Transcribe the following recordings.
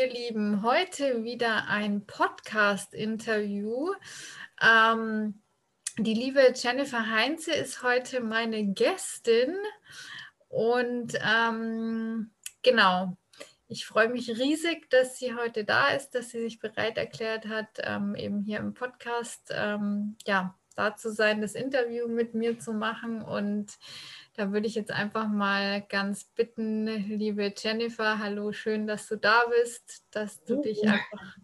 Ihr Lieben. Heute wieder ein Podcast-Interview. Ähm, die liebe Jennifer Heinze ist heute meine Gästin. Und ähm, genau, ich freue mich riesig, dass sie heute da ist, dass sie sich bereit erklärt hat, ähm, eben hier im Podcast ähm, ja, da zu sein, das Interview mit mir zu machen. Und da würde ich jetzt einfach mal ganz bitten, liebe Jennifer, hallo, schön, dass du da bist, dass du dich einfach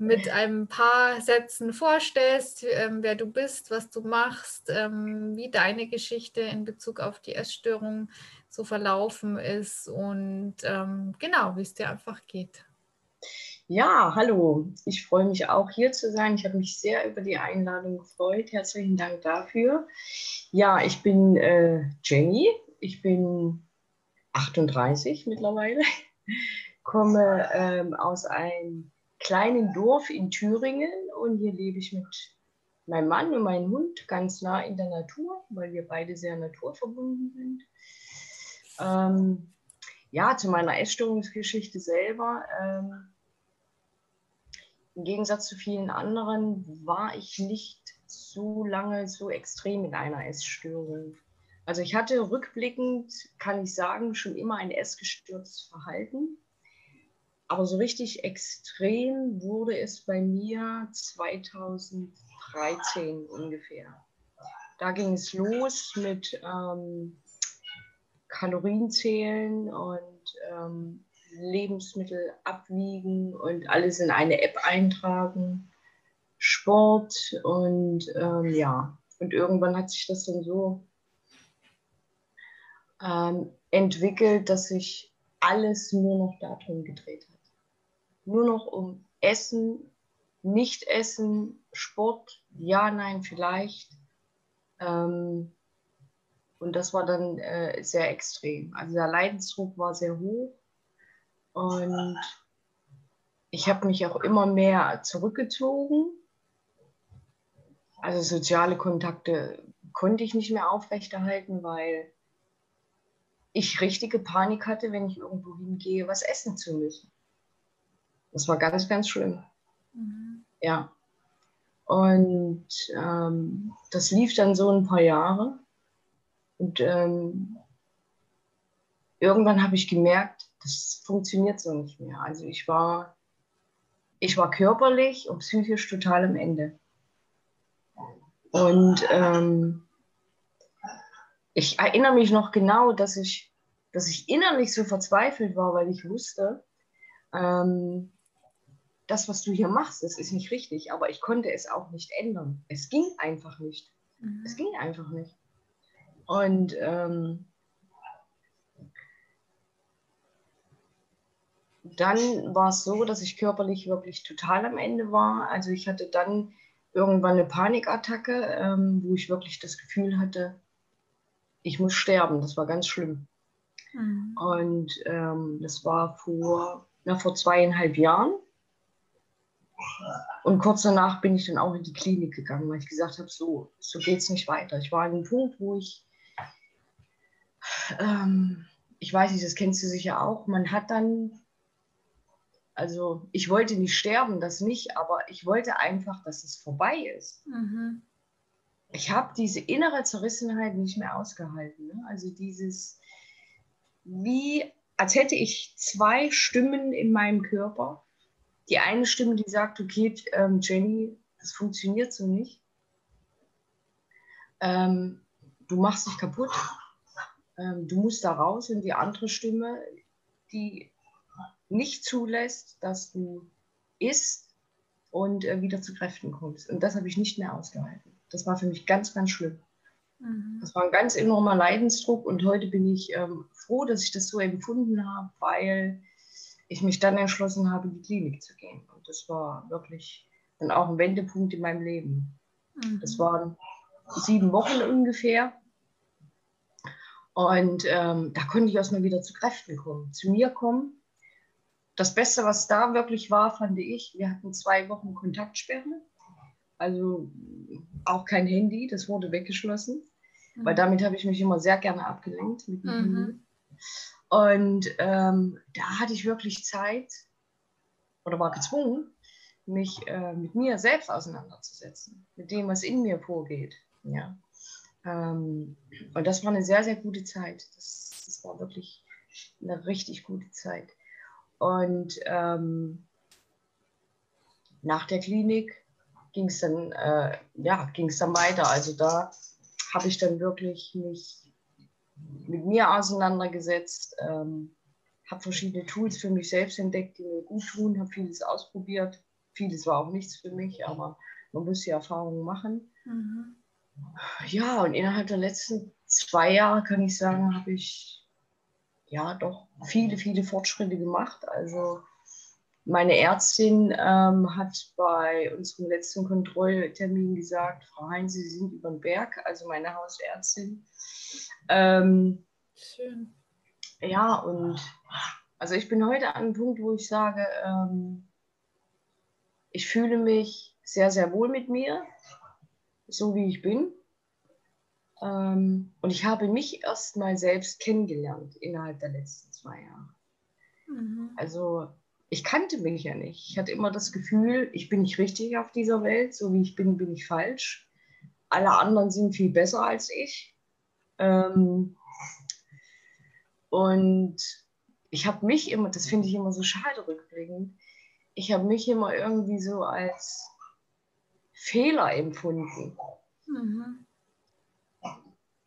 mit ein paar Sätzen vorstellst, ähm, wer du bist, was du machst, ähm, wie deine Geschichte in Bezug auf die Essstörung so verlaufen ist und ähm, genau, wie es dir einfach geht. Ja, hallo. Ich freue mich auch hier zu sein. Ich habe mich sehr über die Einladung gefreut. Herzlichen Dank dafür. Ja, ich bin äh, Jenny. Ich bin 38 mittlerweile. Komme ähm, aus einem kleinen Dorf in Thüringen und hier lebe ich mit meinem Mann und meinem Hund ganz nah in der Natur, weil wir beide sehr naturverbunden sind. Ähm, ja, zu meiner Essstörungsgeschichte selber. Ähm, im Gegensatz zu vielen anderen war ich nicht so lange so extrem in einer Essstörung. Also ich hatte rückblickend, kann ich sagen, schon immer ein essgestörtes Verhalten. Aber so richtig extrem wurde es bei mir 2013 ungefähr. Da ging es los mit ähm, Kalorienzählen und ähm, Lebensmittel abwiegen und alles in eine App eintragen, Sport und ähm, ja. Und irgendwann hat sich das dann so ähm, entwickelt, dass sich alles nur noch darum gedreht hat. Nur noch um Essen, Nicht-Essen, Sport, ja, nein, vielleicht. Ähm, und das war dann äh, sehr extrem. Also der Leidensdruck war sehr hoch. Und ich habe mich auch immer mehr zurückgezogen. Also soziale Kontakte konnte ich nicht mehr aufrechterhalten, weil ich richtige Panik hatte, wenn ich irgendwo hingehe, was essen zu müssen. Das war ganz, ganz schlimm. Mhm. Ja. Und ähm, das lief dann so ein paar Jahre. Und ähm, irgendwann habe ich gemerkt, das funktioniert so nicht mehr. Also ich war, ich war körperlich und psychisch total am Ende. Und ähm, ich erinnere mich noch genau, dass ich, dass ich innerlich so verzweifelt war, weil ich wusste, ähm, das, was du hier machst, das ist nicht richtig, aber ich konnte es auch nicht ändern. Es ging einfach nicht. Mhm. Es ging einfach nicht. Und ähm, dann war es so, dass ich körperlich wirklich total am Ende war. Also ich hatte dann irgendwann eine Panikattacke, ähm, wo ich wirklich das Gefühl hatte, ich muss sterben. Das war ganz schlimm. Mhm. Und ähm, das war vor, na, vor zweieinhalb Jahren. Und kurz danach bin ich dann auch in die Klinik gegangen, weil ich gesagt habe, so, so geht es nicht weiter. Ich war an einem Punkt, wo ich, ähm, ich weiß nicht, das kennst du sicher auch, man hat dann also ich wollte nicht sterben, das nicht, aber ich wollte einfach, dass es vorbei ist. Mhm. Ich habe diese innere Zerrissenheit nicht mehr ausgehalten. Ne? Also dieses, wie, als hätte ich zwei Stimmen in meinem Körper, die eine Stimme, die sagt, okay, ähm, Jenny, das funktioniert so nicht. Ähm, du machst dich kaputt. Ähm, du musst da raus. Und die andere Stimme, die nicht zulässt, dass du isst und äh, wieder zu Kräften kommst. Und das habe ich nicht mehr ausgehalten. Das war für mich ganz, ganz schlimm. Mhm. Das war ein ganz enormer Leidensdruck und heute bin ich ähm, froh, dass ich das so empfunden habe, weil ich mich dann entschlossen habe, in die Klinik zu gehen. Und das war wirklich dann auch ein Wendepunkt in meinem Leben. Mhm. Das waren sieben Wochen ungefähr. Und ähm, da konnte ich erstmal wieder zu Kräften kommen, zu mir kommen. Das Beste, was da wirklich war, fand ich, wir hatten zwei Wochen Kontaktsperre. Also auch kein Handy, das wurde weggeschlossen, mhm. weil damit habe ich mich immer sehr gerne abgelenkt. Mhm. Und ähm, da hatte ich wirklich Zeit oder war gezwungen, mich äh, mit mir selbst auseinanderzusetzen, mit dem, was in mir vorgeht. Ja. Ähm, und das war eine sehr, sehr gute Zeit. Das, das war wirklich eine richtig gute Zeit. Und ähm, nach der Klinik ging es dann, äh, ja, ging es dann weiter. Also da habe ich dann wirklich mich mit mir auseinandergesetzt, ähm, habe verschiedene Tools für mich selbst entdeckt, die mir gut tun, habe vieles ausprobiert. Vieles war auch nichts für mich, aber man muss die Erfahrungen machen. Mhm. Ja, und innerhalb der letzten zwei Jahre kann ich sagen, habe ich ja doch viele, viele Fortschritte gemacht. Also meine Ärztin ähm, hat bei unserem letzten Kontrolltermin gesagt, Frau Heinz, Sie sind über den Berg, also meine Hausärztin. Ähm, Schön. Ja, und also ich bin heute an einem Punkt, wo ich sage, ähm, ich fühle mich sehr, sehr wohl mit mir, so wie ich bin. Ähm, und ich habe mich erst mal selbst kennengelernt innerhalb der letzten zwei Jahre. Mhm. Also ich kannte mich ja nicht. Ich hatte immer das Gefühl, ich bin nicht richtig auf dieser Welt, so wie ich bin, bin ich falsch. Alle anderen sind viel besser als ich. Ähm, und ich habe mich immer, das finde ich immer so schade rückblickend, ich habe mich immer irgendwie so als Fehler empfunden. Mhm.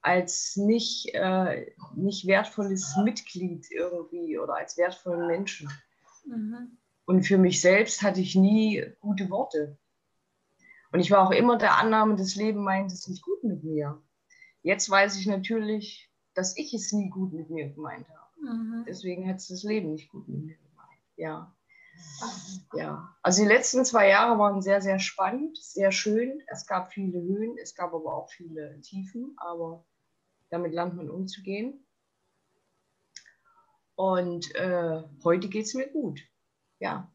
Als nicht, äh, nicht wertvolles Mitglied irgendwie oder als wertvollen Menschen. Mhm. Und für mich selbst hatte ich nie gute Worte. Und ich war auch immer der Annahme, das Leben meint es nicht gut mit mir. Jetzt weiß ich natürlich, dass ich es nie gut mit mir gemeint habe. Mhm. Deswegen hat es das Leben nicht gut mit mir gemeint. Ja. Ja, also die letzten zwei Jahre waren sehr, sehr spannend, sehr schön. Es gab viele Höhen, es gab aber auch viele Tiefen, aber damit lernt man umzugehen. Und äh, heute geht es mir gut. Ja.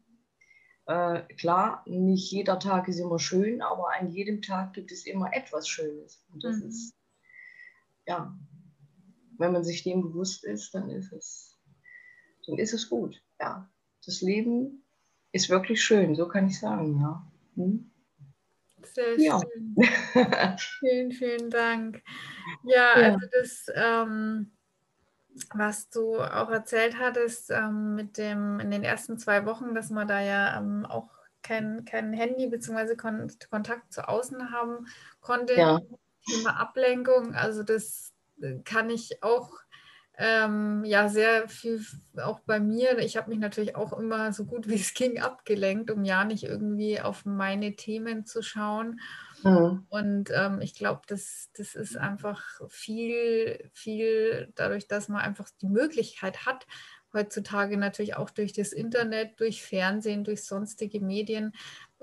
Äh, klar, nicht jeder Tag ist immer schön, aber an jedem Tag gibt es immer etwas Schönes. Und das mhm. ist, ja, wenn man sich dem bewusst ist, dann ist es, dann ist es gut. Ja. Das Leben ist wirklich schön, so kann ich sagen, ja. Hm? Sehr ja. schön. vielen, vielen Dank. Ja, ja. also das ähm, was du auch erzählt hattest ähm, mit dem in den ersten zwei Wochen, dass man da ja ähm, auch kein, kein Handy bzw. Kon Kontakt zu außen haben konnte. Ja. Thema Ablenkung, also das äh, kann ich auch ähm, ja sehr viel auch bei mir. Ich habe mich natürlich auch immer so gut wie es ging abgelenkt, um ja nicht irgendwie auf meine Themen zu schauen. Mhm. Und ähm, ich glaube, das, das ist einfach viel, viel dadurch, dass man einfach die Möglichkeit hat, heutzutage natürlich auch durch das Internet, durch Fernsehen, durch sonstige Medien.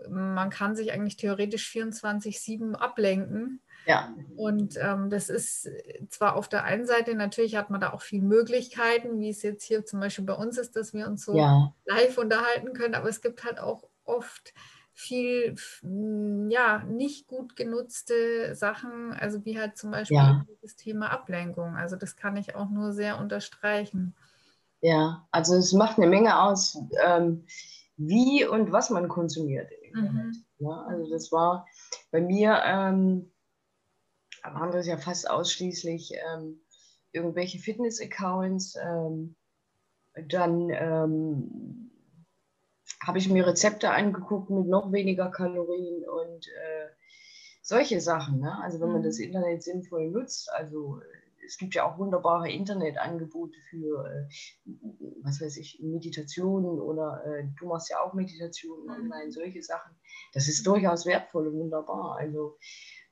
Man kann sich eigentlich theoretisch 24-7 ablenken. Ja. Und ähm, das ist zwar auf der einen Seite, natürlich hat man da auch viele Möglichkeiten, wie es jetzt hier zum Beispiel bei uns ist, dass wir uns so ja. live unterhalten können, aber es gibt halt auch oft viel ja nicht gut genutzte Sachen, also wie halt zum Beispiel ja. das Thema Ablenkung. Also das kann ich auch nur sehr unterstreichen. Ja, also es macht eine Menge aus, ähm, wie und was man konsumiert. Mhm. Ja, also das war bei mir, ähm, waren das ja fast ausschließlich ähm, irgendwelche Fitness-Accounts, ähm, dann ähm, habe ich mir Rezepte angeguckt mit noch weniger Kalorien und äh, solche Sachen. Ne? Also wenn man das mhm. Internet sinnvoll nutzt, also es gibt ja auch wunderbare Internetangebote für, äh, was weiß ich, Meditationen oder äh, du machst ja auch Meditationen mhm. online, solche Sachen. Das ist durchaus wertvoll und wunderbar. Also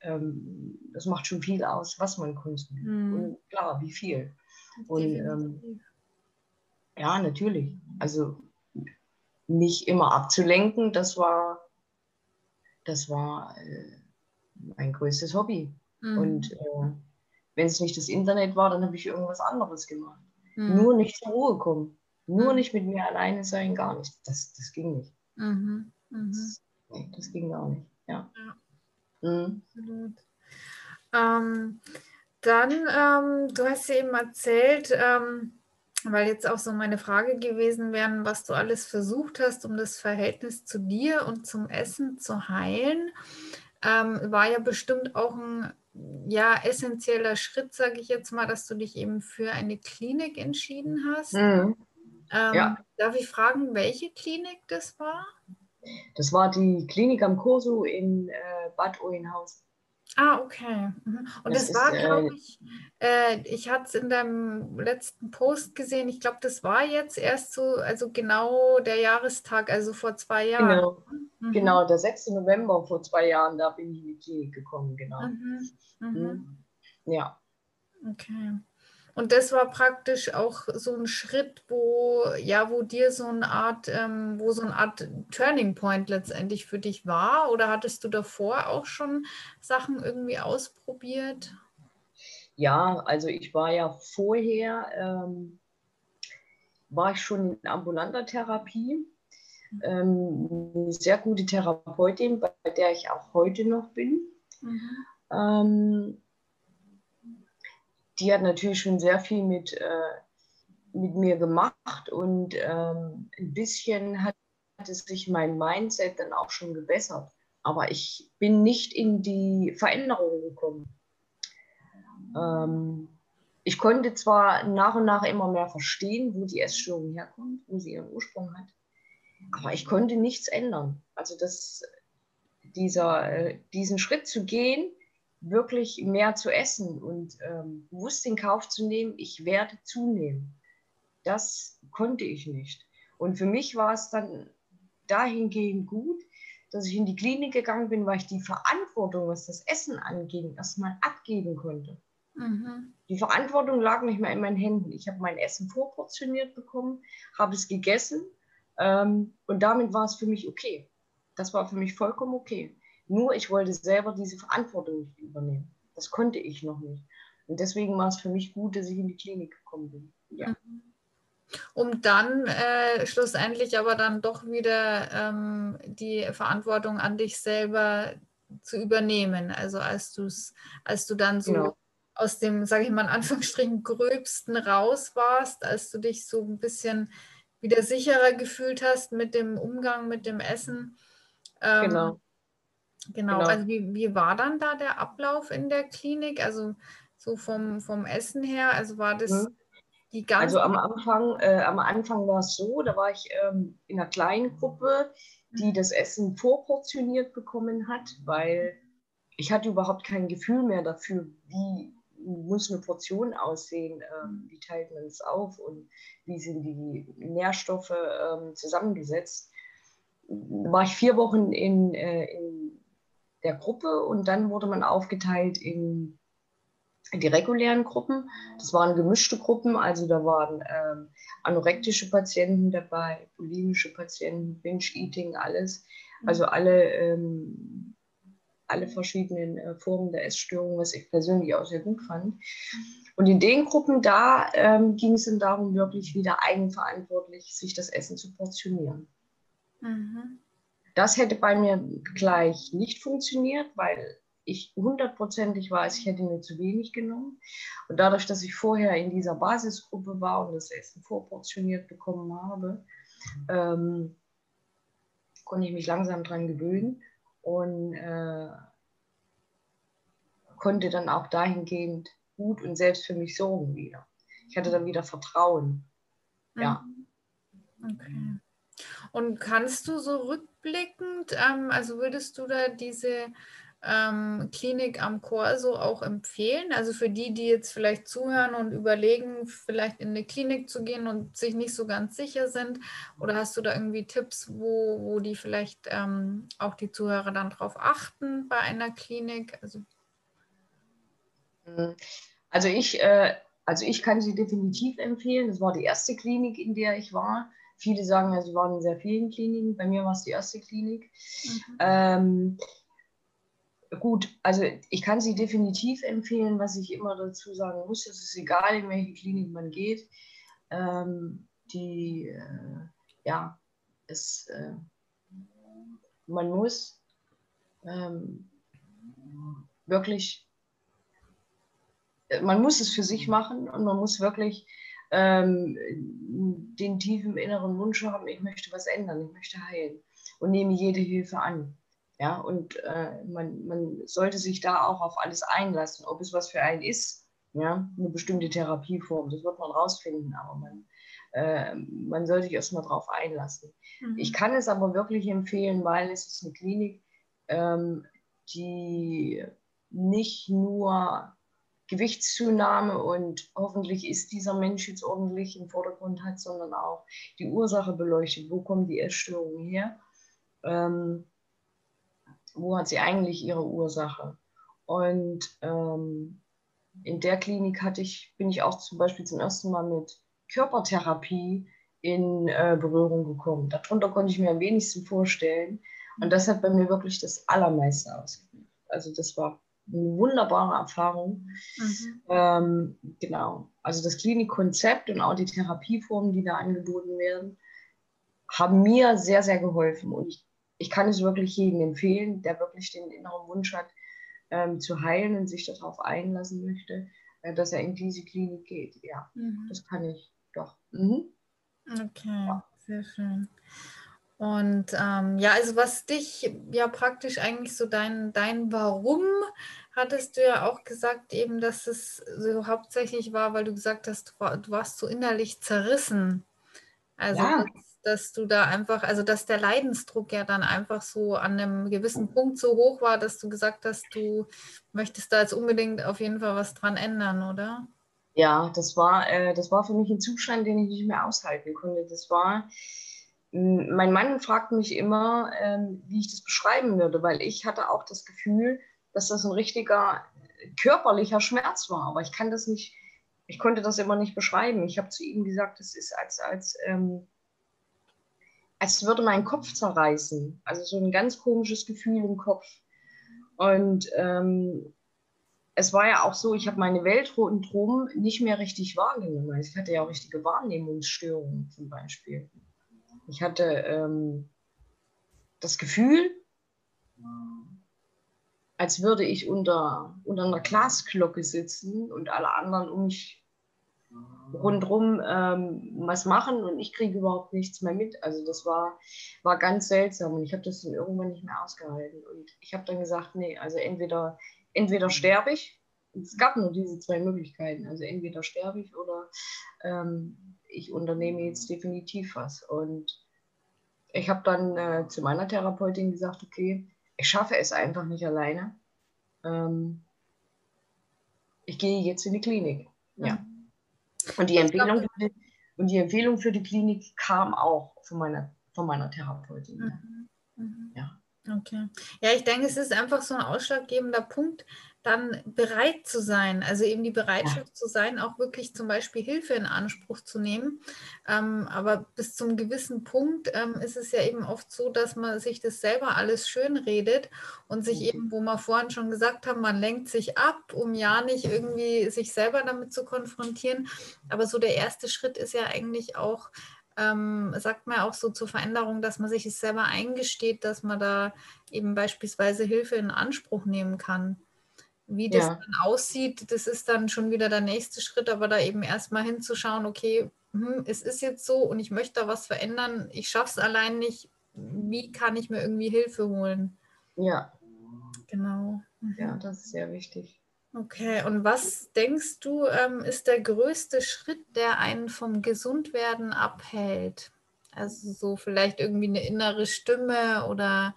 ähm, das macht schon viel aus, was man konsumiert. Mhm. Und klar, wie viel. Und ähm, ja, natürlich. Also nicht immer abzulenken, das war, das war äh, mein größtes Hobby. Mhm. Und äh, wenn es nicht das Internet war, dann habe ich irgendwas anderes gemacht. Mhm. Nur nicht zur Ruhe kommen. Nur mhm. nicht mit mir alleine sein, gar nicht. Das, das ging nicht. Mhm. mhm. Das, nee, das ging gar nicht. Ja. ja. Mhm. Absolut. Ähm, dann, ähm, du hast ja eben erzählt, ähm, weil jetzt auch so meine Frage gewesen wäre, was du alles versucht hast, um das Verhältnis zu dir und zum Essen zu heilen, ähm, war ja bestimmt auch ein ja, essentieller Schritt, sage ich jetzt mal, dass du dich eben für eine Klinik entschieden hast. Mhm. Ähm, ja. Darf ich fragen, welche Klinik das war? Das war die Klinik am Kursu in äh, Bad Oeynhausen. Ah, okay. Mhm. Und das, das war, glaube äh, ich, äh, ich hatte es in deinem letzten Post gesehen, ich glaube, das war jetzt erst so, also genau der Jahrestag, also vor zwei Jahren. Genau, mhm. genau der 6. November vor zwei Jahren, da bin ich in die Klinik gekommen, genau. Mhm. mhm. Mhm. Ja. Okay. Und das war praktisch auch so ein Schritt, wo ja, wo dir so eine Art, ähm, wo so eine Art Turning Point letztendlich für dich war? Oder hattest du davor auch schon Sachen irgendwie ausprobiert? Ja, also ich war ja vorher, ähm, war ich schon in ambulanter Therapie. Ähm, eine sehr gute Therapeutin, bei der ich auch heute noch bin. Mhm. Die hat natürlich schon sehr viel mit, äh, mit mir gemacht und ähm, ein bisschen hat, hat es sich mein Mindset dann auch schon gebessert. Aber ich bin nicht in die Veränderung gekommen. Ähm, ich konnte zwar nach und nach immer mehr verstehen, wo die Essstörung herkommt, wo sie ihren Ursprung hat, aber ich konnte nichts ändern. Also das, dieser, äh, diesen Schritt zu gehen, wirklich mehr zu essen und ähm, bewusst in Kauf zu nehmen, ich werde zunehmen. Das konnte ich nicht. Und für mich war es dann dahingehend gut, dass ich in die Klinik gegangen bin, weil ich die Verantwortung, was das Essen anging, erstmal abgeben konnte. Mhm. Die Verantwortung lag nicht mehr in meinen Händen. Ich habe mein Essen vorportioniert bekommen, habe es gegessen ähm, und damit war es für mich okay. Das war für mich vollkommen okay. Nur ich wollte selber diese Verantwortung nicht übernehmen. Das konnte ich noch nicht. Und deswegen war es für mich gut, dass ich in die Klinik gekommen bin. Ja. Mhm. Um dann äh, schlussendlich aber dann doch wieder ähm, die Verantwortung an dich selber zu übernehmen. Also als du als du dann so genau. aus dem, sage ich mal in Anführungsstrichen, gröbsten raus warst, als du dich so ein bisschen wieder sicherer gefühlt hast mit dem Umgang mit dem Essen. Ähm, genau. Genau, genau. also wie, wie war dann da der Ablauf in der Klinik? Also so vom, vom Essen her, also war das mhm. die ganze... Also am Anfang, äh, am Anfang war es so, da war ich ähm, in einer kleinen Gruppe, die mhm. das Essen vorportioniert bekommen hat, weil ich hatte überhaupt kein Gefühl mehr dafür, wie muss eine Portion aussehen, ähm, wie teilt man es auf und wie sind die Nährstoffe ähm, zusammengesetzt. Da war ich vier Wochen in, äh, in der Gruppe und dann wurde man aufgeteilt in die regulären Gruppen. Das waren gemischte Gruppen, also da waren ähm, anorektische Patienten dabei, bulimische Patienten, Binge-Eating, alles. Also alle, ähm, alle verschiedenen äh, Formen der Essstörung, was ich persönlich auch sehr gut fand. Und in den Gruppen da ähm, ging es dann darum, wirklich wieder eigenverantwortlich sich das Essen zu portionieren. Mhm. Das hätte bei mir gleich nicht funktioniert, weil ich hundertprozentig weiß, ich hätte mir zu wenig genommen. Und dadurch, dass ich vorher in dieser Basisgruppe war und das Essen vorportioniert bekommen habe, ähm, konnte ich mich langsam daran gewöhnen und äh, konnte dann auch dahingehend gut und selbst für mich sorgen wieder. Ich hatte dann wieder Vertrauen. Ja. Okay. Und kannst du so rückblickend, ähm, also würdest du da diese ähm, Klinik am Corso auch empfehlen? Also für die, die jetzt vielleicht zuhören und überlegen, vielleicht in eine Klinik zu gehen und sich nicht so ganz sicher sind? Oder hast du da irgendwie Tipps, wo, wo die vielleicht ähm, auch die Zuhörer dann drauf achten bei einer Klinik? Also, hm. also ich, äh, also ich kann sie definitiv empfehlen. Das war die erste Klinik, in der ich war. Viele sagen ja, sie waren in sehr vielen Kliniken. Bei mir war es die erste Klinik. Mhm. Ähm, gut, also ich kann sie definitiv empfehlen. Was ich immer dazu sagen muss, es ist egal, in welche Klinik man geht. Ähm, die, äh, ja, es, äh, man muss ähm, wirklich, äh, man muss es für sich machen und man muss wirklich ähm, den tiefen inneren Wunsch haben, ich möchte was ändern, ich möchte heilen und nehme jede Hilfe an. Ja, und äh, man, man sollte sich da auch auf alles einlassen, ob es was für einen ist, ja, eine bestimmte Therapieform, das wird man rausfinden, aber man, äh, man soll sich erstmal drauf einlassen. Mhm. Ich kann es aber wirklich empfehlen, weil es ist eine Klinik, ähm, die nicht nur Gewichtszunahme und hoffentlich ist dieser Mensch jetzt ordentlich im Vordergrund hat, sondern auch die Ursache beleuchtet. Wo kommen die Essstörungen her? Ähm, wo hat sie eigentlich ihre Ursache? Und ähm, in der Klinik hatte ich, bin ich auch zum Beispiel zum ersten Mal mit Körpertherapie in äh, Berührung gekommen. Darunter konnte ich mir am wenigsten vorstellen. Und das hat bei mir wirklich das Allermeiste ausgemacht. Also das war eine wunderbare Erfahrung. Mhm. Ähm, genau. Also das Klinikkonzept und auch die Therapieformen, die da angeboten werden, haben mir sehr, sehr geholfen. Und ich ich kann es wirklich jedem empfehlen, der wirklich den inneren Wunsch hat, ähm, zu heilen und sich darauf einlassen möchte, äh, dass er in diese Klinik geht. Ja, mhm. das kann ich doch. Mhm. Okay, ja. sehr schön. Und ähm, ja, also was dich ja praktisch eigentlich so dein, dein Warum hattest du ja auch gesagt, eben, dass es so hauptsächlich war, weil du gesagt hast, du warst so innerlich zerrissen. Also ja. das, dass du da einfach, also dass der Leidensdruck ja dann einfach so an einem gewissen Punkt so hoch war, dass du gesagt hast, du möchtest da jetzt unbedingt auf jeden Fall was dran ändern, oder? Ja, das war, äh, das war für mich ein Zustand, den ich nicht mehr aushalten konnte. Das war, mein Mann fragt mich immer, ähm, wie ich das beschreiben würde, weil ich hatte auch das Gefühl, dass das ein richtiger körperlicher Schmerz war, aber ich kann das nicht, ich konnte das immer nicht beschreiben. Ich habe zu ihm gesagt, das ist als, als ähm, als würde mein Kopf zerreißen. Also so ein ganz komisches Gefühl im Kopf. Und ähm, es war ja auch so, ich habe meine Welt rundherum nicht mehr richtig wahrgenommen. Also ich hatte ja auch richtige Wahrnehmungsstörungen zum Beispiel. Ich hatte ähm, das Gefühl, als würde ich unter, unter einer Glasglocke sitzen und alle anderen um mich rundrum ähm, was machen und ich kriege überhaupt nichts mehr mit. Also das war, war ganz seltsam und ich habe das dann irgendwann nicht mehr ausgehalten. Und ich habe dann gesagt, nee, also entweder, entweder sterbe ich, es gab nur diese zwei Möglichkeiten, also entweder sterbe ich oder ähm, ich unternehme jetzt definitiv was. Und ich habe dann äh, zu meiner Therapeutin gesagt, okay, ich schaffe es einfach nicht alleine. Ähm, ich gehe jetzt in die Klinik. Ja. Mhm. Und die, Empfehlung, die, und die Empfehlung für die Klinik kam auch von meiner, von meiner Therapeutin. Mhm. Mhm. Ja. Okay. Ja, ich denke, es ist einfach so ein ausschlaggebender Punkt, dann bereit zu sein, also eben die Bereitschaft ja. zu sein, auch wirklich zum Beispiel Hilfe in Anspruch zu nehmen. Ähm, aber bis zum gewissen Punkt ähm, ist es ja eben oft so, dass man sich das selber alles schön redet und sich mhm. eben, wo wir vorhin schon gesagt haben, man lenkt sich ab, um ja nicht irgendwie sich selber damit zu konfrontieren. Aber so der erste Schritt ist ja eigentlich auch, ähm, sagt man auch so zur Veränderung, dass man sich es selber eingesteht, dass man da eben beispielsweise Hilfe in Anspruch nehmen kann. Wie das ja. dann aussieht, das ist dann schon wieder der nächste Schritt, aber da eben erstmal hinzuschauen, okay, hm, es ist jetzt so und ich möchte da was verändern, ich schaffe es allein nicht, wie kann ich mir irgendwie Hilfe holen? Ja. Genau. Mhm. Ja, das ist sehr wichtig. Okay, und was denkst du, ähm, ist der größte Schritt, der einen vom Gesundwerden abhält? Also so vielleicht irgendwie eine innere Stimme oder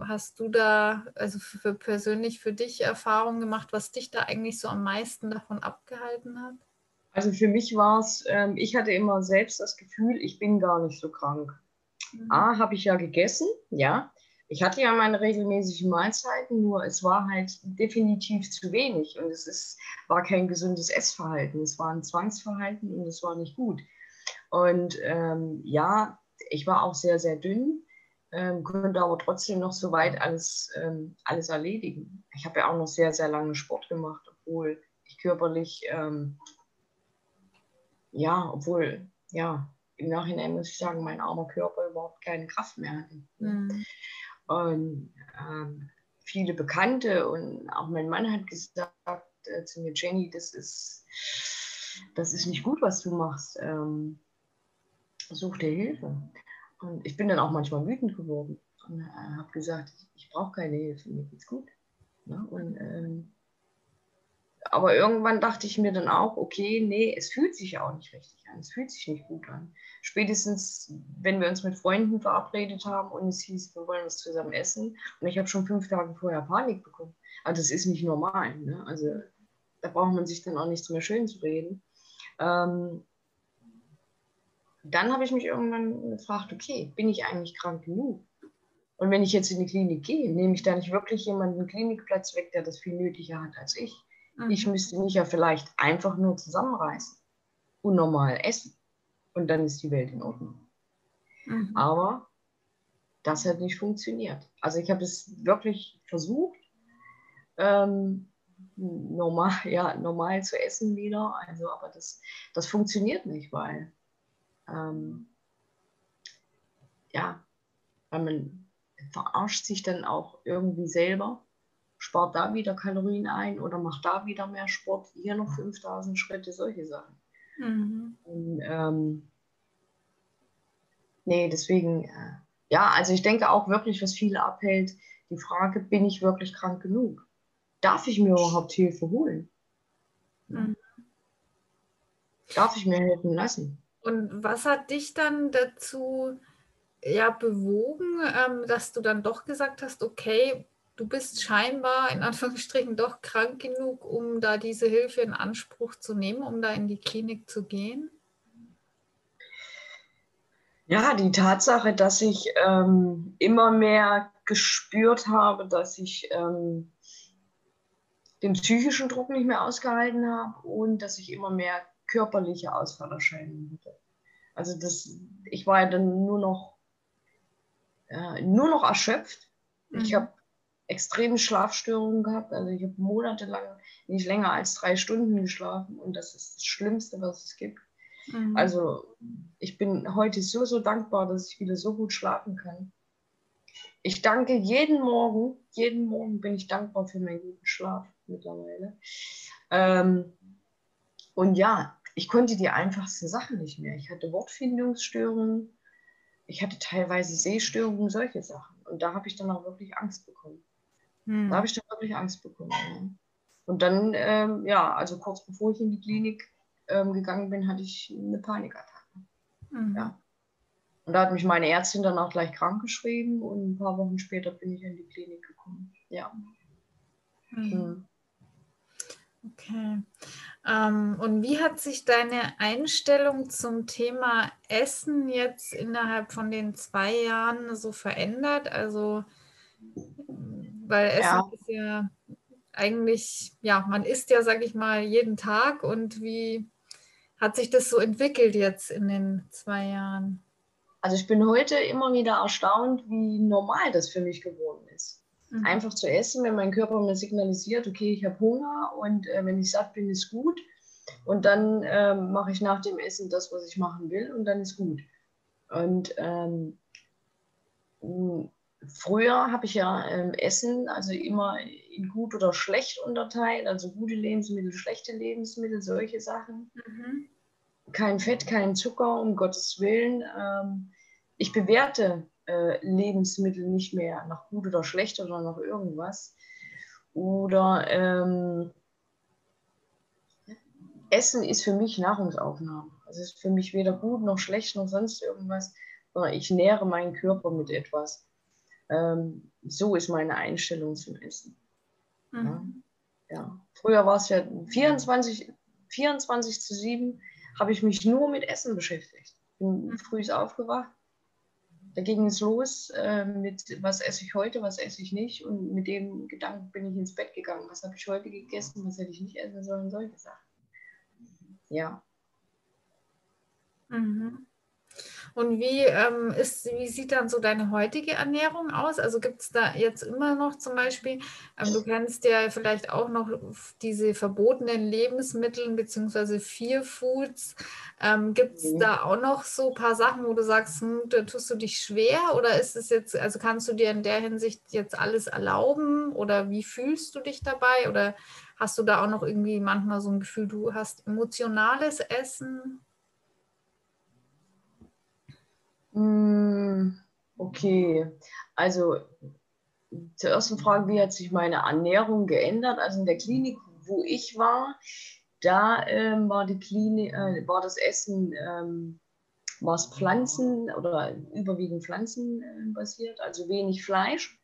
hast du da also für persönlich für dich Erfahrungen gemacht, was dich da eigentlich so am meisten davon abgehalten hat? Also für mich war es, ähm, ich hatte immer selbst das Gefühl, ich bin gar nicht so krank. Mhm. A, habe ich ja gegessen, ja. Ich hatte ja meine regelmäßigen Mahlzeiten, nur es war halt definitiv zu wenig und es ist, war kein gesundes Essverhalten. Es war ein Zwangsverhalten und es war nicht gut. Und ähm, ja, ich war auch sehr, sehr dünn, ähm, konnte aber trotzdem noch so weit alles, ähm, alles erledigen. Ich habe ja auch noch sehr, sehr lange Sport gemacht, obwohl ich körperlich, ähm, ja, obwohl, ja, im Nachhinein muss ich sagen, mein armer Körper überhaupt keine Kraft mehr hatte. Mhm. Und ähm, viele Bekannte und auch mein Mann hat gesagt äh, zu mir, Jenny, das ist, das ist nicht gut, was du machst. Ähm, such dir Hilfe. Und ich bin dann auch manchmal wütend geworden und äh, habe gesagt, ich, brauche keine Hilfe, mir geht's gut. Ja, und, ähm, aber irgendwann dachte ich mir dann auch, okay, nee, es fühlt sich auch nicht richtig an, es fühlt sich nicht gut an. Spätestens, wenn wir uns mit Freunden verabredet haben und es hieß, wir wollen uns zusammen essen und ich habe schon fünf Tage vorher Panik bekommen. Also das ist nicht normal. Ne? Also da braucht man sich dann auch nichts mehr schön zu reden. Ähm, dann habe ich mich irgendwann gefragt, okay, bin ich eigentlich krank genug? Und wenn ich jetzt in die Klinik gehe, nehme ich da nicht wirklich jemanden einen Klinikplatz weg, der das viel nötiger hat als ich? Mhm. Ich müsste mich ja vielleicht einfach nur zusammenreißen und normal essen. Und dann ist die Welt in Ordnung. Mhm. Aber das hat nicht funktioniert. Also ich habe es wirklich versucht, ähm, normal, ja, normal zu essen wieder. Also, aber das, das funktioniert nicht, weil ähm, ja, weil man verarscht sich dann auch irgendwie selber, spart da wieder Kalorien ein oder macht da wieder mehr Sport, hier noch 5000 Schritte, solche Sachen. Mhm. Und, ähm, nee, deswegen, äh, ja, also ich denke auch wirklich, was viele abhält, die Frage, bin ich wirklich krank genug? Darf ich mir überhaupt Hilfe holen? Mhm. Darf ich mir helfen lassen? Und was hat dich dann dazu ja, bewogen, ähm, dass du dann doch gesagt hast, okay, du bist scheinbar in Anführungsstrichen doch krank genug, um da diese Hilfe in Anspruch zu nehmen, um da in die Klinik zu gehen? Ja, die Tatsache, dass ich ähm, immer mehr gespürt habe, dass ich ähm, den psychischen Druck nicht mehr ausgehalten habe und dass ich immer mehr körperliche Ausfallerscheinungen hatte. Also das, ich war ja dann nur noch, äh, nur noch erschöpft. Mhm. Ich habe extreme Schlafstörungen gehabt. Also ich habe monatelang nicht länger als drei Stunden geschlafen und das ist das Schlimmste, was es gibt. Mhm. Also ich bin heute so, so dankbar, dass ich wieder so gut schlafen kann. Ich danke jeden Morgen, jeden Morgen bin ich dankbar für meinen guten Schlaf mittlerweile. Ähm, und ja, ich konnte die einfachsten Sachen nicht mehr. Ich hatte Wortfindungsstörungen, ich hatte teilweise Sehstörungen, solche Sachen. Und da habe ich dann auch wirklich Angst bekommen. Hm. Da habe ich dann wirklich Angst bekommen. Ja. Und dann, ähm, ja, also kurz bevor ich in die Klinik ähm, gegangen bin, hatte ich eine Panikattacke. Mhm. Ja. Und da hat mich meine Ärztin dann auch gleich krank geschrieben und ein paar Wochen später bin ich in die Klinik gekommen. Ja. Mhm. Mhm. Okay. Ähm, und wie hat sich deine Einstellung zum Thema Essen jetzt innerhalb von den zwei Jahren so verändert? Also, weil Essen ja. ist ja eigentlich, ja, man isst ja, sag ich mal, jeden Tag. Und wie hat sich das so entwickelt jetzt in den zwei Jahren? Also ich bin heute immer wieder erstaunt, wie normal das für mich geworden ist. Mhm. Einfach zu essen, wenn mein Körper mir signalisiert, okay, ich habe Hunger und äh, wenn ich satt bin, ist gut. Und dann äh, mache ich nach dem Essen das, was ich machen will und dann ist gut. Und ähm, früher habe ich ja ähm, Essen also immer in gut oder schlecht unterteilt, also gute Lebensmittel, schlechte Lebensmittel, solche Sachen. Mhm. Kein Fett, kein Zucker, um Gottes Willen. Ähm, ich bewerte äh, Lebensmittel nicht mehr nach gut oder schlecht oder nach irgendwas. Oder ähm, Essen ist für mich Nahrungsaufnahme. Also Das ist für mich weder gut noch schlecht noch sonst irgendwas, sondern ich nähere meinen Körper mit etwas. Ähm, so ist meine Einstellung zum Essen. Mhm. Ja. ja. Früher war es ja 24, 24 zu 7, habe ich mich nur mit Essen beschäftigt. Bin mhm. früh aufgewacht. Da ging es los äh, mit, was esse ich heute, was esse ich nicht. Und mit dem Gedanken bin ich ins Bett gegangen. Was habe ich heute gegessen, was hätte ich nicht essen sollen, solche Sachen. Ja. Mhm. Und wie, ähm, ist, wie sieht dann so deine heutige Ernährung aus? Also gibt es da jetzt immer noch zum Beispiel, ähm, du kennst ja vielleicht auch noch diese verbotenen Lebensmittel bzw. Fear Foods. Ähm, gibt es mhm. da auch noch so ein paar Sachen, wo du sagst, hm, da tust du dich schwer oder ist es jetzt, also kannst du dir in der Hinsicht jetzt alles erlauben oder wie fühlst du dich dabei? Oder hast du da auch noch irgendwie manchmal so ein Gefühl, du hast emotionales Essen? Hm, okay, also zur ersten Frage, wie hat sich meine Ernährung geändert? Also in der Klinik, wo ich war, da ähm, war die Klinik, äh, war das Essen ähm, war es Pflanzen oder überwiegend Pflanzen äh, basiert, also wenig Fleisch.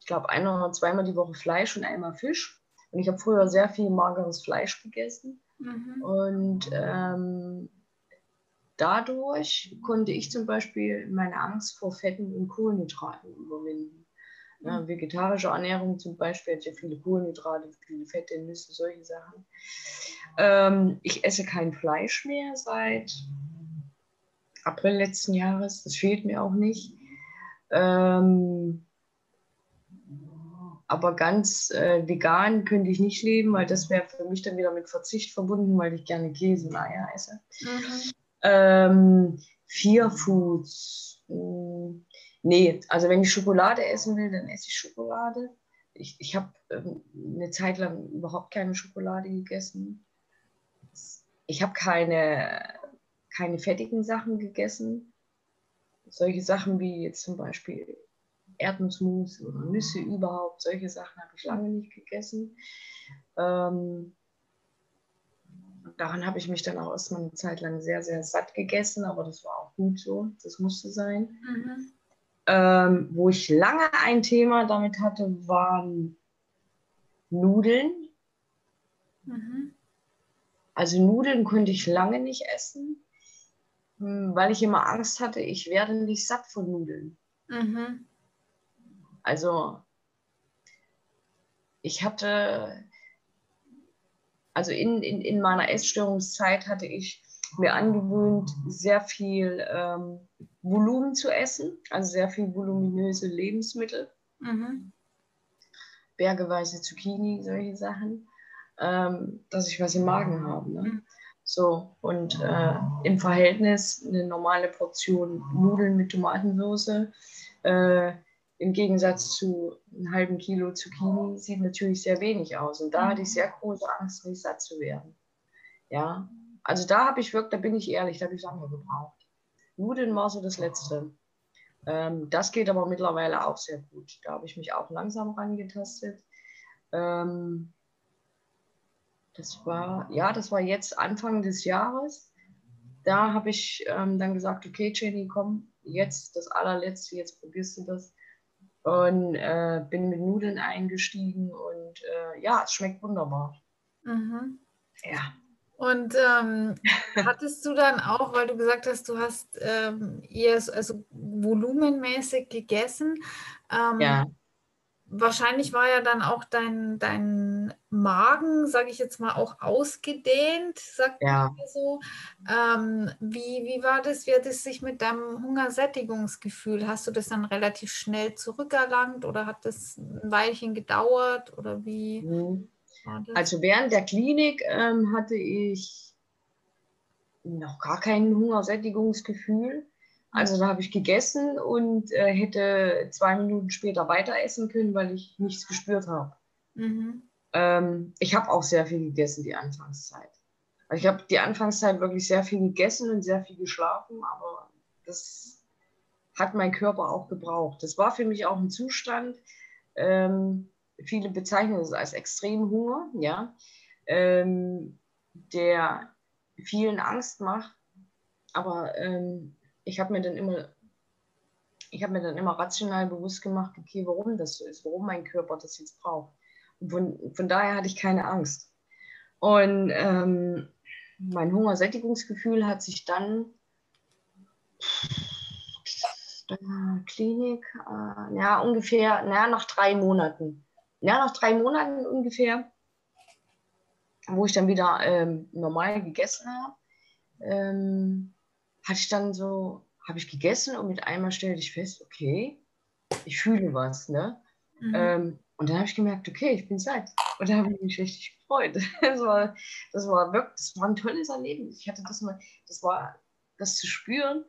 Ich glaube, ein oder zweimal die Woche Fleisch und einmal Fisch. Und ich habe früher sehr viel mageres Fleisch gegessen. Mhm. Und ähm, dadurch konnte ich zum Beispiel meine Angst vor Fetten und Kohlenhydraten überwinden. Ja, mhm. vegetarische Ernährung zum Beispiel hat ja viele Kohlenhydrate, viele Fette, Nüsse, solche Sachen. Ähm, ich esse kein Fleisch mehr seit April letzten Jahres. Das fehlt mir auch nicht. Ähm, aber ganz äh, vegan könnte ich nicht leben, weil das wäre für mich dann wieder mit Verzicht verbunden, weil ich gerne Käse und Eier esse. Mhm. Ähm, Fear Foods. Hm, nee, also wenn ich Schokolade essen will, dann esse ich Schokolade. Ich, ich habe ähm, eine Zeit lang überhaupt keine Schokolade gegessen. Ich habe keine, keine fettigen Sachen gegessen. Solche Sachen wie jetzt zum Beispiel Erdnussmus oder Nüsse überhaupt, solche Sachen habe ich lange nicht gegessen. Ähm, daran habe ich mich dann auch erstmal eine Zeit lang sehr, sehr satt gegessen, aber das war auch gut so, das musste sein. Mhm. Ähm, wo ich lange ein Thema damit hatte, waren Nudeln. Mhm. Also Nudeln konnte ich lange nicht essen, hm, weil ich immer Angst hatte, ich werde nicht satt von Nudeln. Mhm. Also ich hatte also in, in, in meiner Essstörungszeit hatte ich mir angewöhnt, sehr viel ähm, Volumen zu essen, also sehr viel voluminöse Lebensmittel. Mhm. Bergeweise Zucchini, solche Sachen, ähm, dass ich was im Magen habe. Ne? Mhm. So, und äh, im Verhältnis eine normale Portion Nudeln mit Tomatensauce äh, im Gegensatz zu einem halben Kilo Zucchini sieht natürlich sehr wenig aus. Und da hatte ich sehr große Angst, nicht satt zu werden. Ja, also da habe ich wirklich, da bin ich ehrlich, da habe ich lange gebraucht. Nudeln war so das Letzte. Ähm, das geht aber mittlerweile auch sehr gut. Da habe ich mich auch langsam rangetastet. Ähm, das war, ja, das war jetzt Anfang des Jahres. Da habe ich ähm, dann gesagt, okay, Jenny, komm, jetzt das allerletzte, jetzt probierst du das und äh, bin mit Nudeln eingestiegen und äh, ja, es schmeckt wunderbar. Mhm. Ja. Und ähm, hattest du dann auch, weil du gesagt hast, du hast ähm, eher also volumenmäßig gegessen, ähm, ja wahrscheinlich war ja dann auch dein, dein Magen, sage ich jetzt mal, auch ausgedehnt, sagt ja. man so. Ähm, wie, wie war das? Wie hat es sich mit deinem Hungersättigungsgefühl? Hast du das dann relativ schnell zurückerlangt oder hat das ein Weilchen gedauert oder wie? Mhm. Also während der Klinik ähm, hatte ich noch gar kein Hungersättigungsgefühl. Also da habe ich gegessen und äh, hätte zwei Minuten später weiter essen können, weil ich nichts gespürt habe. Mhm. Ähm, ich habe auch sehr viel gegessen die Anfangszeit. Also ich habe die Anfangszeit wirklich sehr viel gegessen und sehr viel geschlafen, aber das hat mein Körper auch gebraucht. Das war für mich auch ein Zustand. Ähm, viele bezeichnen es als extremen Hunger, ja, ähm, der vielen Angst macht, aber ähm, ich habe mir dann immer, ich habe mir dann immer rational bewusst gemacht, okay, warum das so ist, warum mein Körper das jetzt braucht. Von, von daher hatte ich keine Angst. Und ähm, mein Hungersättigungsgefühl hat sich dann Klinik, äh, ja, ungefähr, na, nach drei Monaten. Ja, nach drei Monaten ungefähr, wo ich dann wieder ähm, normal gegessen habe, ähm, hatte ich dann so, habe ich gegessen und mit einmal stellte ich fest, okay, ich fühle was, ne? Mhm. Ähm, und dann habe ich gemerkt, okay, ich bin satt. Und da habe ich mich richtig gefreut. Das war, das war wirklich, das war ein tolles Erlebnis. Ich hatte das mal, das war, das zu spüren,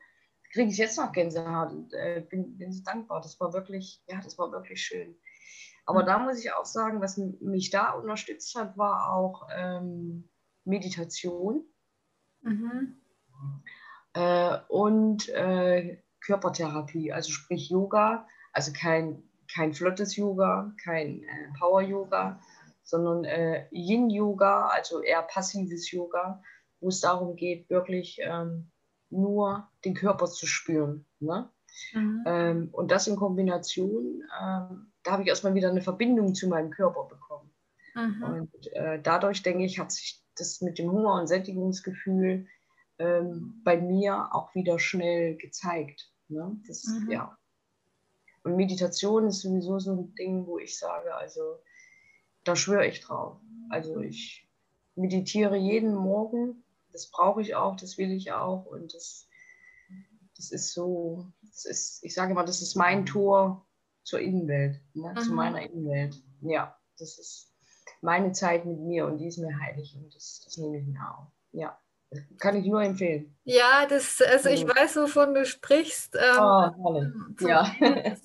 kriege ich jetzt noch Gänsehaut und äh, bin, bin so dankbar. Das war wirklich, ja, das war wirklich schön. Aber mhm. da muss ich auch sagen, was mich da unterstützt hat, war auch ähm, Meditation mhm. äh, und äh, Körpertherapie, also sprich Yoga, also kein kein flottes Yoga, kein äh, Power-Yoga, sondern äh, Yin-Yoga, also eher passives Yoga, wo es darum geht, wirklich ähm, nur den Körper zu spüren. Ne? Mhm. Ähm, und das in Kombination, ähm, da habe ich erstmal wieder eine Verbindung zu meinem Körper bekommen. Mhm. Und äh, dadurch, denke ich, hat sich das mit dem Hunger- und Sättigungsgefühl ähm, bei mir auch wieder schnell gezeigt. Ne? Das, mhm. ja, und Meditation ist sowieso so ein Ding, wo ich sage, also da schwöre ich drauf. Also ich meditiere jeden Morgen, das brauche ich auch, das will ich auch und das, das ist so, das ist, ich sage mal, das ist mein Tor zur Innenwelt, ne? zu mhm. meiner Innenwelt. Ja, das ist meine Zeit mit mir und die ist mir heilig und das, das nehme ich mir auch. Ja. Kann ich nur empfehlen. Ja, das, also ich weiß, wovon du sprichst. Ähm, oh, ja.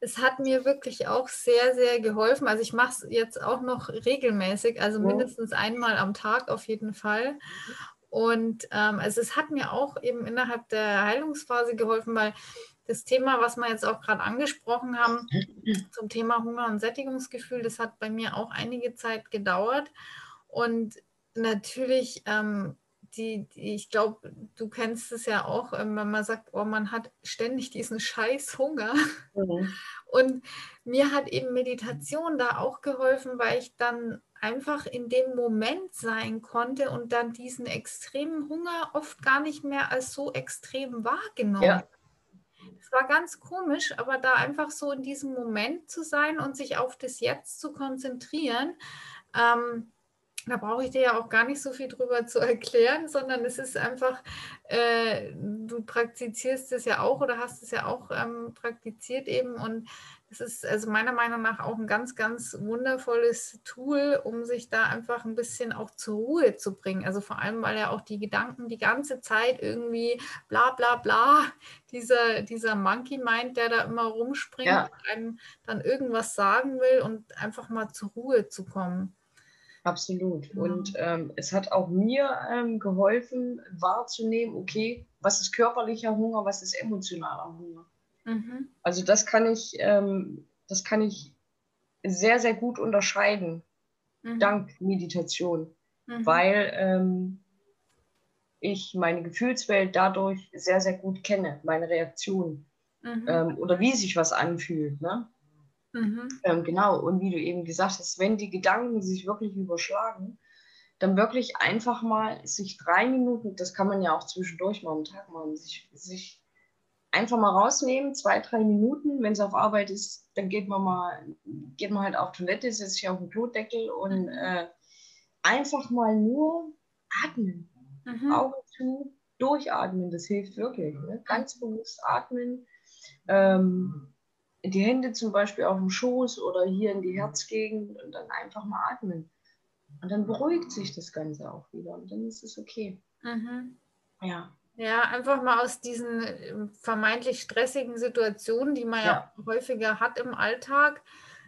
es hat mir wirklich auch sehr, sehr geholfen. Also ich mache es jetzt auch noch regelmäßig, also mindestens einmal am Tag auf jeden Fall. Und ähm, also es hat mir auch eben innerhalb der Heilungsphase geholfen, weil das Thema, was wir jetzt auch gerade angesprochen haben, zum Thema Hunger und Sättigungsgefühl, das hat bei mir auch einige Zeit gedauert. Und natürlich ähm, die, die ich glaube, du kennst es ja auch, ähm, wenn man sagt, oh, man hat ständig diesen scheiß Hunger. Mhm. Und mir hat eben Meditation da auch geholfen, weil ich dann einfach in dem Moment sein konnte und dann diesen extremen Hunger oft gar nicht mehr als so extrem wahrgenommen. Ja. Es war ganz komisch, aber da einfach so in diesem Moment zu sein und sich auf das Jetzt zu konzentrieren, ähm, da brauche ich dir ja auch gar nicht so viel drüber zu erklären, sondern es ist einfach, äh, du praktizierst es ja auch oder hast es ja auch ähm, praktiziert eben und es ist also meiner Meinung nach auch ein ganz, ganz wundervolles Tool, um sich da einfach ein bisschen auch zur Ruhe zu bringen. Also vor allem, weil ja auch die Gedanken die ganze Zeit irgendwie bla bla bla, dieser, dieser Monkey Mind, der da immer rumspringt ja. und einem dann irgendwas sagen will und einfach mal zur Ruhe zu kommen. Absolut. Ja. Und ähm, es hat auch mir ähm, geholfen, wahrzunehmen, okay, was ist körperlicher Hunger, was ist emotionaler Hunger. Mhm. Also das kann ich, ähm, das kann ich sehr, sehr gut unterscheiden, mhm. dank Meditation, mhm. weil ähm, ich meine Gefühlswelt dadurch sehr, sehr gut kenne, meine Reaktion mhm. ähm, oder wie sich was anfühlt. Ne? Mhm. Ähm, genau, und wie du eben gesagt hast, wenn die Gedanken sich wirklich überschlagen, dann wirklich einfach mal sich drei Minuten, das kann man ja auch zwischendurch mal am Tag machen, sich, sich einfach mal rausnehmen, zwei, drei Minuten. Wenn es auf Arbeit ist, dann geht man mal, geht man halt auf Toilette, setzt sich auf den Klodeckel und mhm. äh, einfach mal nur atmen. Mhm. Augen zu, durchatmen, das hilft wirklich. Ne? Ganz bewusst atmen. Ähm, die Hände zum Beispiel auf dem Schoß oder hier in die Herzgegend und dann einfach mal atmen. Und dann beruhigt sich das Ganze auch wieder und dann ist es okay. Mhm. Ja. Ja, einfach mal aus diesen ähm, vermeintlich stressigen Situationen, die man ja, ja häufiger hat im Alltag,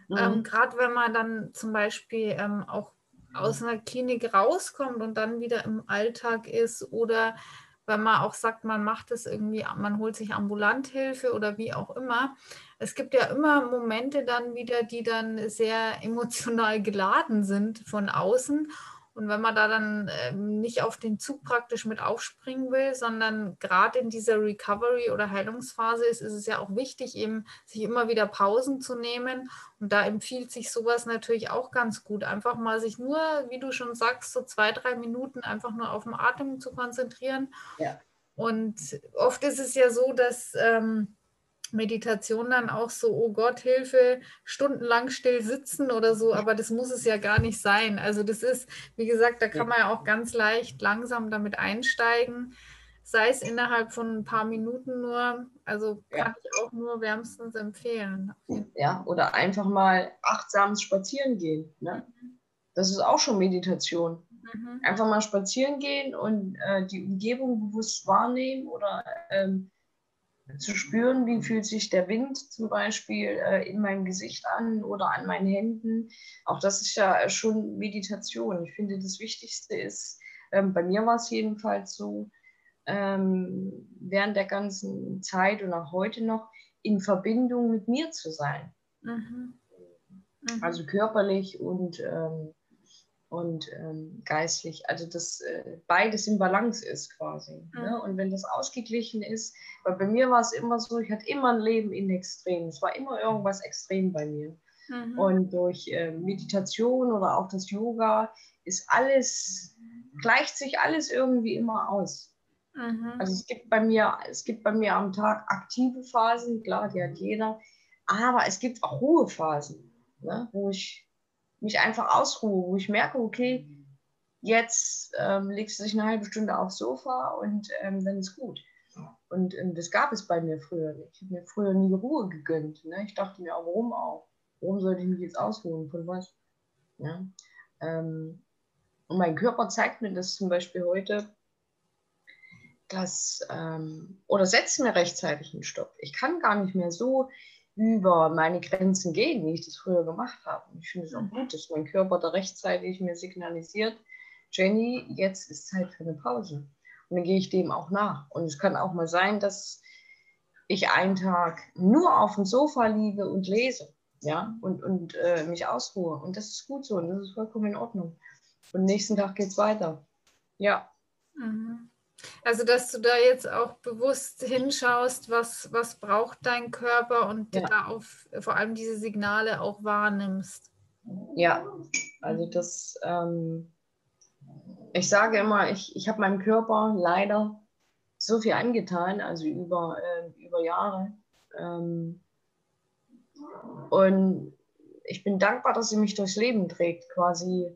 mhm. ähm, gerade wenn man dann zum Beispiel ähm, auch aus einer Klinik rauskommt und dann wieder im Alltag ist oder wenn man auch sagt, man macht es irgendwie, man holt sich Ambulanthilfe oder wie auch immer. Es gibt ja immer Momente dann wieder, die dann sehr emotional geladen sind von außen. Und wenn man da dann ähm, nicht auf den Zug praktisch mit aufspringen will, sondern gerade in dieser Recovery- oder Heilungsphase ist, ist es ja auch wichtig, eben sich immer wieder Pausen zu nehmen. Und da empfiehlt sich sowas natürlich auch ganz gut. Einfach mal sich nur, wie du schon sagst, so zwei, drei Minuten einfach nur auf den Atem zu konzentrieren. Ja. Und oft ist es ja so, dass ähm, Meditation dann auch so, oh Gott, Hilfe, stundenlang still sitzen oder so, aber das muss es ja gar nicht sein. Also das ist, wie gesagt, da kann man ja auch ganz leicht langsam damit einsteigen, sei es innerhalb von ein paar Minuten nur. Also kann ja. ich auch nur wärmstens empfehlen. Ja, oder einfach mal achtsam spazieren gehen. Ne? Mhm. Das ist auch schon Meditation. Mhm. Einfach mal spazieren gehen und äh, die Umgebung bewusst wahrnehmen oder ähm, zu spüren, wie fühlt sich der Wind zum Beispiel äh, in meinem Gesicht an oder an meinen Händen. Auch das ist ja schon Meditation. Ich finde, das Wichtigste ist, ähm, bei mir war es jedenfalls so, ähm, während der ganzen Zeit und auch heute noch in Verbindung mit mir zu sein. Mhm. Mhm. Also körperlich und ähm, und ähm, geistlich, also dass äh, beides im Balance ist quasi. Mhm. Ne? Und wenn das ausgeglichen ist, weil bei mir war es immer so, ich hatte immer ein Leben in Extremen. Es war immer irgendwas extrem bei mir. Mhm. Und durch äh, Meditation oder auch das Yoga ist alles, gleicht sich alles irgendwie immer aus. Mhm. Also es gibt bei mir, es gibt bei mir am Tag aktive Phasen, klar, die hat jeder, aber es gibt auch Ruhephasen, ne? wo ich mich einfach ausruhe, wo ich merke, okay, jetzt ähm, legst du dich eine halbe Stunde aufs Sofa und ähm, dann ist gut. Und ähm, das gab es bei mir früher nicht. Ich habe mir früher nie Ruhe gegönnt. Ne? Ich dachte mir, auch, warum auch? Warum sollte ich mich jetzt ausruhen? Von was? Ja? Ähm, und mein Körper zeigt mir das zum Beispiel heute, dass, ähm, oder setzt mir rechtzeitig einen Stopp. Ich kann gar nicht mehr so über meine Grenzen gehen, wie ich das früher gemacht habe. Und ich finde es auch gut, dass mein Körper da rechtzeitig mir signalisiert, Jenny, jetzt ist Zeit für eine Pause. Und dann gehe ich dem auch nach. Und es kann auch mal sein, dass ich einen Tag nur auf dem Sofa liege und lese, ja, und, und äh, mich ausruhe. Und das ist gut so und das ist vollkommen in Ordnung. Und nächsten Tag geht es weiter. Ja. Mhm. Also, dass du da jetzt auch bewusst hinschaust, was, was braucht dein Körper und ja. da auf, vor allem diese Signale auch wahrnimmst. Ja, also das, ähm, ich sage immer, ich, ich habe meinem Körper leider so viel angetan, also über, äh, über Jahre. Ähm, und ich bin dankbar, dass sie mich durchs Leben trägt, quasi.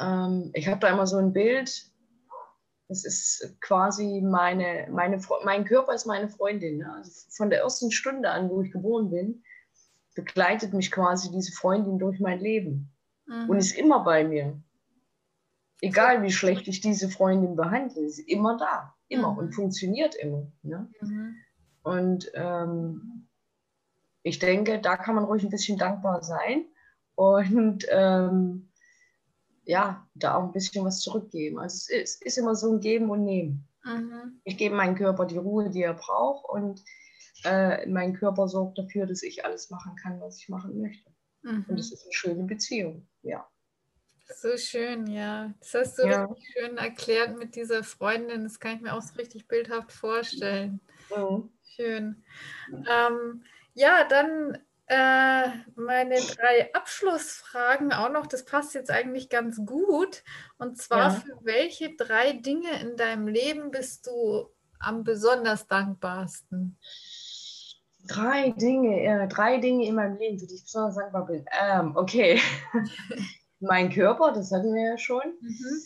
Ähm, ich habe da immer so ein Bild, das ist quasi meine, meine, mein Körper ist meine Freundin. Ne? Also von der ersten Stunde an, wo ich geboren bin, begleitet mich quasi diese Freundin durch mein Leben mhm. und ist immer bei mir. Egal wie schlecht ich diese Freundin behandle, ist immer da, immer mhm. und funktioniert immer. Ne? Mhm. Und ähm, ich denke, da kann man ruhig ein bisschen dankbar sein. Und ähm, ja, da auch ein bisschen was zurückgeben. Also es ist, ist immer so ein Geben und Nehmen. Mhm. Ich gebe meinem Körper die Ruhe, die er braucht und äh, mein Körper sorgt dafür, dass ich alles machen kann, was ich machen möchte. Mhm. Und es ist eine schöne Beziehung, ja. So schön, ja. Das hast du ja. richtig schön erklärt mit dieser Freundin. Das kann ich mir auch so richtig bildhaft vorstellen. Mhm. Schön. Ähm, ja, dann äh, meine drei Abschlussfragen auch noch, das passt jetzt eigentlich ganz gut. Und zwar, ja. für welche drei Dinge in deinem Leben bist du am besonders dankbarsten? Drei Dinge, äh, drei Dinge in meinem Leben, für die ich besonders dankbar bin. Ähm, okay. mein Körper, das hatten wir ja schon. Mhm.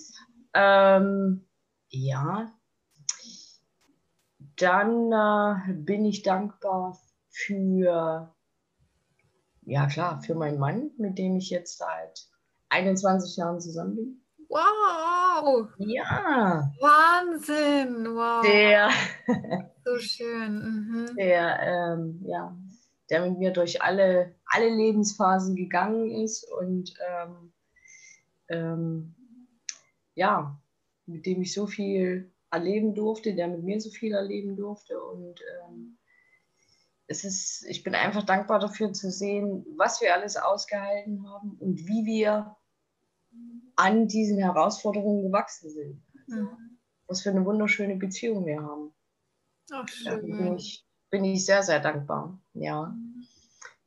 Ähm, ja. Dann äh, bin ich dankbar für ja, klar, für meinen Mann, mit dem ich jetzt seit 21 Jahren zusammen bin. Wow! Ja! Wahnsinn! Wow! Der, so schön. Mhm. Der, ähm, ja, der mit mir durch alle, alle Lebensphasen gegangen ist und ähm, ähm, ja, mit dem ich so viel erleben durfte, der mit mir so viel erleben durfte und ähm, es ist, ich bin einfach dankbar dafür zu sehen, was wir alles ausgehalten haben und wie wir an diesen Herausforderungen gewachsen sind. Mhm. Was für eine wunderschöne Beziehung wir haben. Ach, bin, ich, bin ich sehr, sehr dankbar. Ja.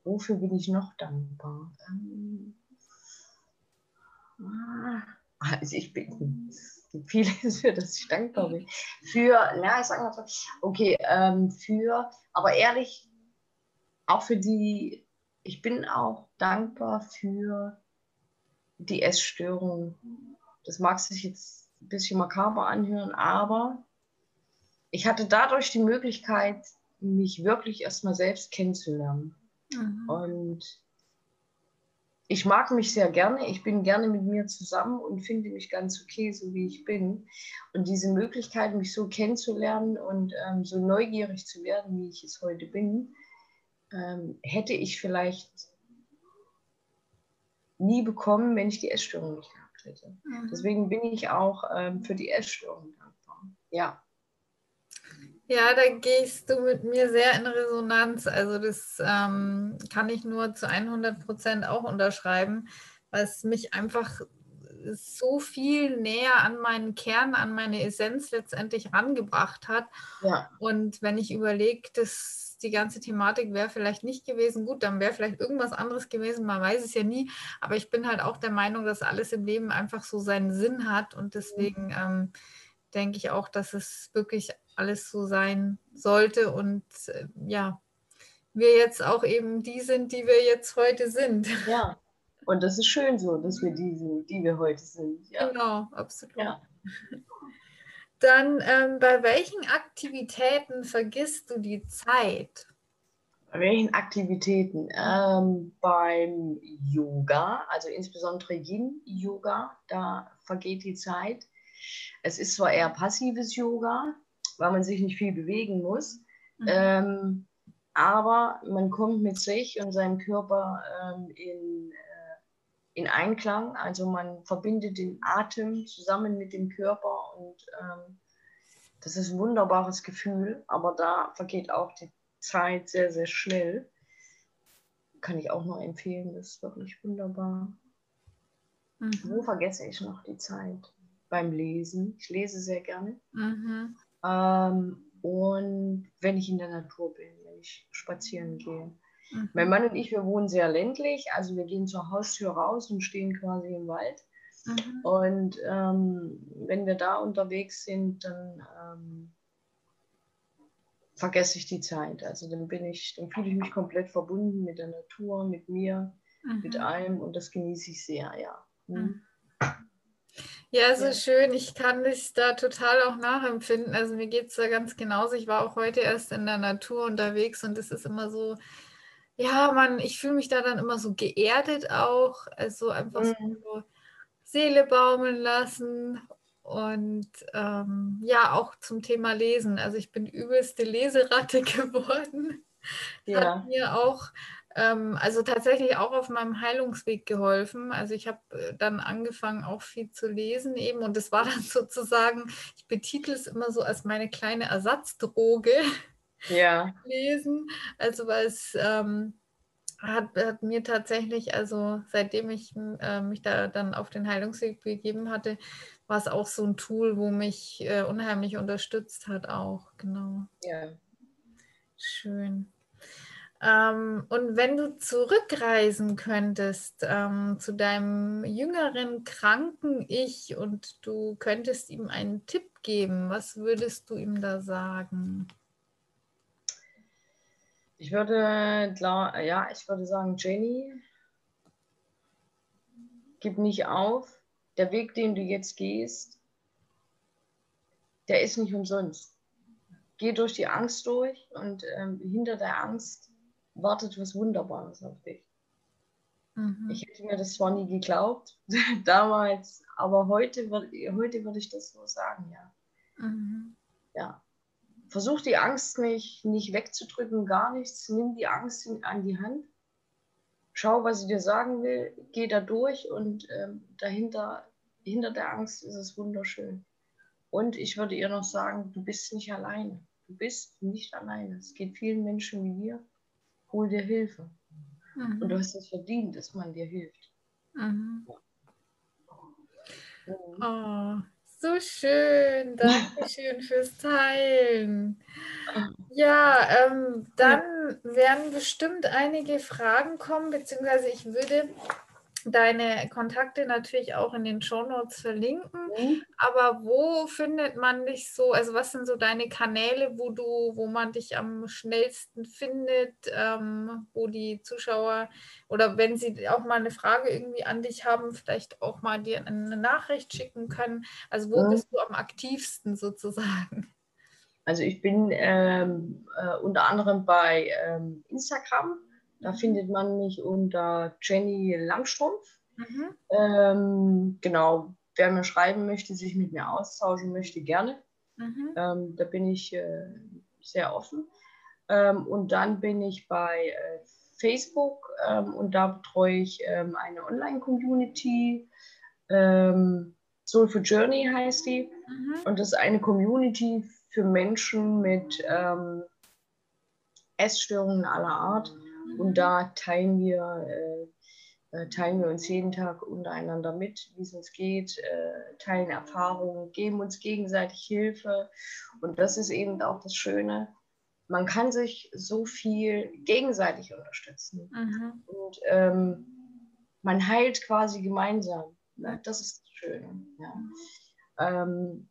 Wofür bin ich noch dankbar? Ähm, ah, also ich bin vieles, für das ich dankbar bin. Für, na, ich sag mal so, okay, ähm, für, aber ehrlich, auch für die, ich bin auch dankbar für die Essstörung. Das mag sich jetzt ein bisschen makaber anhören, aber ich hatte dadurch die Möglichkeit, mich wirklich erstmal selbst kennenzulernen. Mhm. Und ich mag mich sehr gerne. Ich bin gerne mit mir zusammen und finde mich ganz okay, so wie ich bin. Und diese Möglichkeit, mich so kennenzulernen und ähm, so neugierig zu werden, wie ich es heute bin, ähm, hätte ich vielleicht nie bekommen, wenn ich die Essstörung nicht gehabt hätte. Mhm. Deswegen bin ich auch ähm, für die Essstörung dankbar. Ja. Ja, da gehst du mit mir sehr in Resonanz. Also das ähm, kann ich nur zu 100 Prozent auch unterschreiben, es mich einfach so viel näher an meinen Kern, an meine Essenz letztendlich rangebracht hat. Ja. Und wenn ich überlege, dass die ganze Thematik wäre vielleicht nicht gewesen, gut, dann wäre vielleicht irgendwas anderes gewesen, man weiß es ja nie. Aber ich bin halt auch der Meinung, dass alles im Leben einfach so seinen Sinn hat und deswegen ähm, denke ich auch, dass es wirklich alles so sein sollte und äh, ja, wir jetzt auch eben die sind, die wir jetzt heute sind. Ja, und das ist schön so, dass wir die sind, die wir heute sind. Ja. Genau, absolut. Ja. Dann ähm, bei welchen Aktivitäten vergisst du die Zeit? Bei welchen Aktivitäten? Ähm, beim Yoga, also insbesondere Yin-Yoga, da vergeht die Zeit. Es ist zwar eher passives Yoga, weil man sich nicht viel bewegen muss, mhm. ähm, aber man kommt mit sich und seinem Körper ähm, in, in Einklang. Also man verbindet den Atem zusammen mit dem Körper und ähm, das ist ein wunderbares Gefühl, aber da vergeht auch die Zeit sehr, sehr schnell. Kann ich auch nur empfehlen, das ist wirklich wunderbar. Mhm. Wo vergesse ich noch die Zeit? beim Lesen. Ich lese sehr gerne. Mhm. Ähm, und wenn ich in der Natur bin, wenn ich spazieren gehe. Mhm. Mein Mann und ich, wir wohnen sehr ländlich, also wir gehen zur Haustür raus und stehen quasi im Wald. Mhm. Und ähm, wenn wir da unterwegs sind, dann ähm, vergesse ich die Zeit. Also dann bin ich, dann fühle ich mich komplett verbunden mit der Natur, mit mir, mit mhm. allem und das genieße ich sehr, ja. Mhm. mhm. Ja, so ja. schön. Ich kann dich da total auch nachempfinden. Also mir geht es da ganz genauso. Ich war auch heute erst in der Natur unterwegs und es ist immer so, ja, man, ich fühle mich da dann immer so geerdet auch. Also einfach mhm. so Seele baumeln lassen und ähm, ja, auch zum Thema Lesen. Also ich bin übelste Leseratte geworden. Ja. Hat mir auch ähm, also tatsächlich auch auf meinem Heilungsweg geholfen. Also ich habe äh, dann angefangen, auch viel zu lesen eben. Und das war dann sozusagen, ich betitel es immer so als meine kleine Ersatzdroge. Ja. Lesen. Also weil es ähm, hat, hat, mir tatsächlich, also seitdem ich äh, mich da dann auf den Heilungsweg begeben hatte, war es auch so ein Tool, wo mich äh, unheimlich unterstützt hat auch, genau. Ja. Schön. Ähm, und wenn du zurückreisen könntest ähm, zu deinem jüngeren, kranken Ich und du könntest ihm einen Tipp geben, was würdest du ihm da sagen? Ich würde klar, ja, ich würde sagen, Jenny, gib nicht auf. Der Weg, den du jetzt gehst, der ist nicht umsonst. Geh durch die Angst durch und ähm, hinter der Angst wartet was Wunderbares auf dich. Mhm. Ich hätte mir das zwar nie geglaubt, damals, aber heute, heute würde ich das so sagen, ja. Mhm. Ja. Versuch die Angst nicht, nicht wegzudrücken, gar nichts. Nimm die Angst an die Hand. Schau, was sie dir sagen will. Geh da durch und ähm, dahinter, hinter der Angst ist es wunderschön. Und ich würde ihr noch sagen, du bist nicht alleine. Du bist nicht alleine. Es geht vielen Menschen wie dir hol dir Hilfe. Mhm. Und du hast es verdient, dass man dir hilft. Mhm. Oh, so schön. Dankeschön fürs Teilen. Ja, ähm, dann werden bestimmt einige Fragen kommen, beziehungsweise ich würde deine Kontakte natürlich auch in den Shownotes verlinken. Mhm. Aber wo findet man dich so? Also was sind so deine Kanäle, wo du, wo man dich am schnellsten findet, ähm, wo die Zuschauer oder wenn sie auch mal eine Frage irgendwie an dich haben, vielleicht auch mal dir eine Nachricht schicken können. Also wo mhm. bist du am aktivsten sozusagen? Also ich bin ähm, äh, unter anderem bei ähm, Instagram da findet man mich unter Jenny Langstrumpf. Mhm. Ähm, genau, wer mir schreiben möchte, sich mit mir austauschen möchte, gerne. Mhm. Ähm, da bin ich äh, sehr offen. Ähm, und dann bin ich bei äh, Facebook ähm, und da betreue ich ähm, eine Online-Community. Ähm, Soul for Journey heißt die. Mhm. Und das ist eine Community für Menschen mit Essstörungen aller Art und da teilen wir, äh, äh, teilen wir uns jeden Tag untereinander mit, wie es uns geht, äh, teilen Erfahrungen, geben uns gegenseitig Hilfe. Und das ist eben auch das Schöne. Man kann sich so viel gegenseitig unterstützen. Mhm. Und ähm, man heilt quasi gemeinsam. Ne? Das ist das Schöne. Ja. Ähm,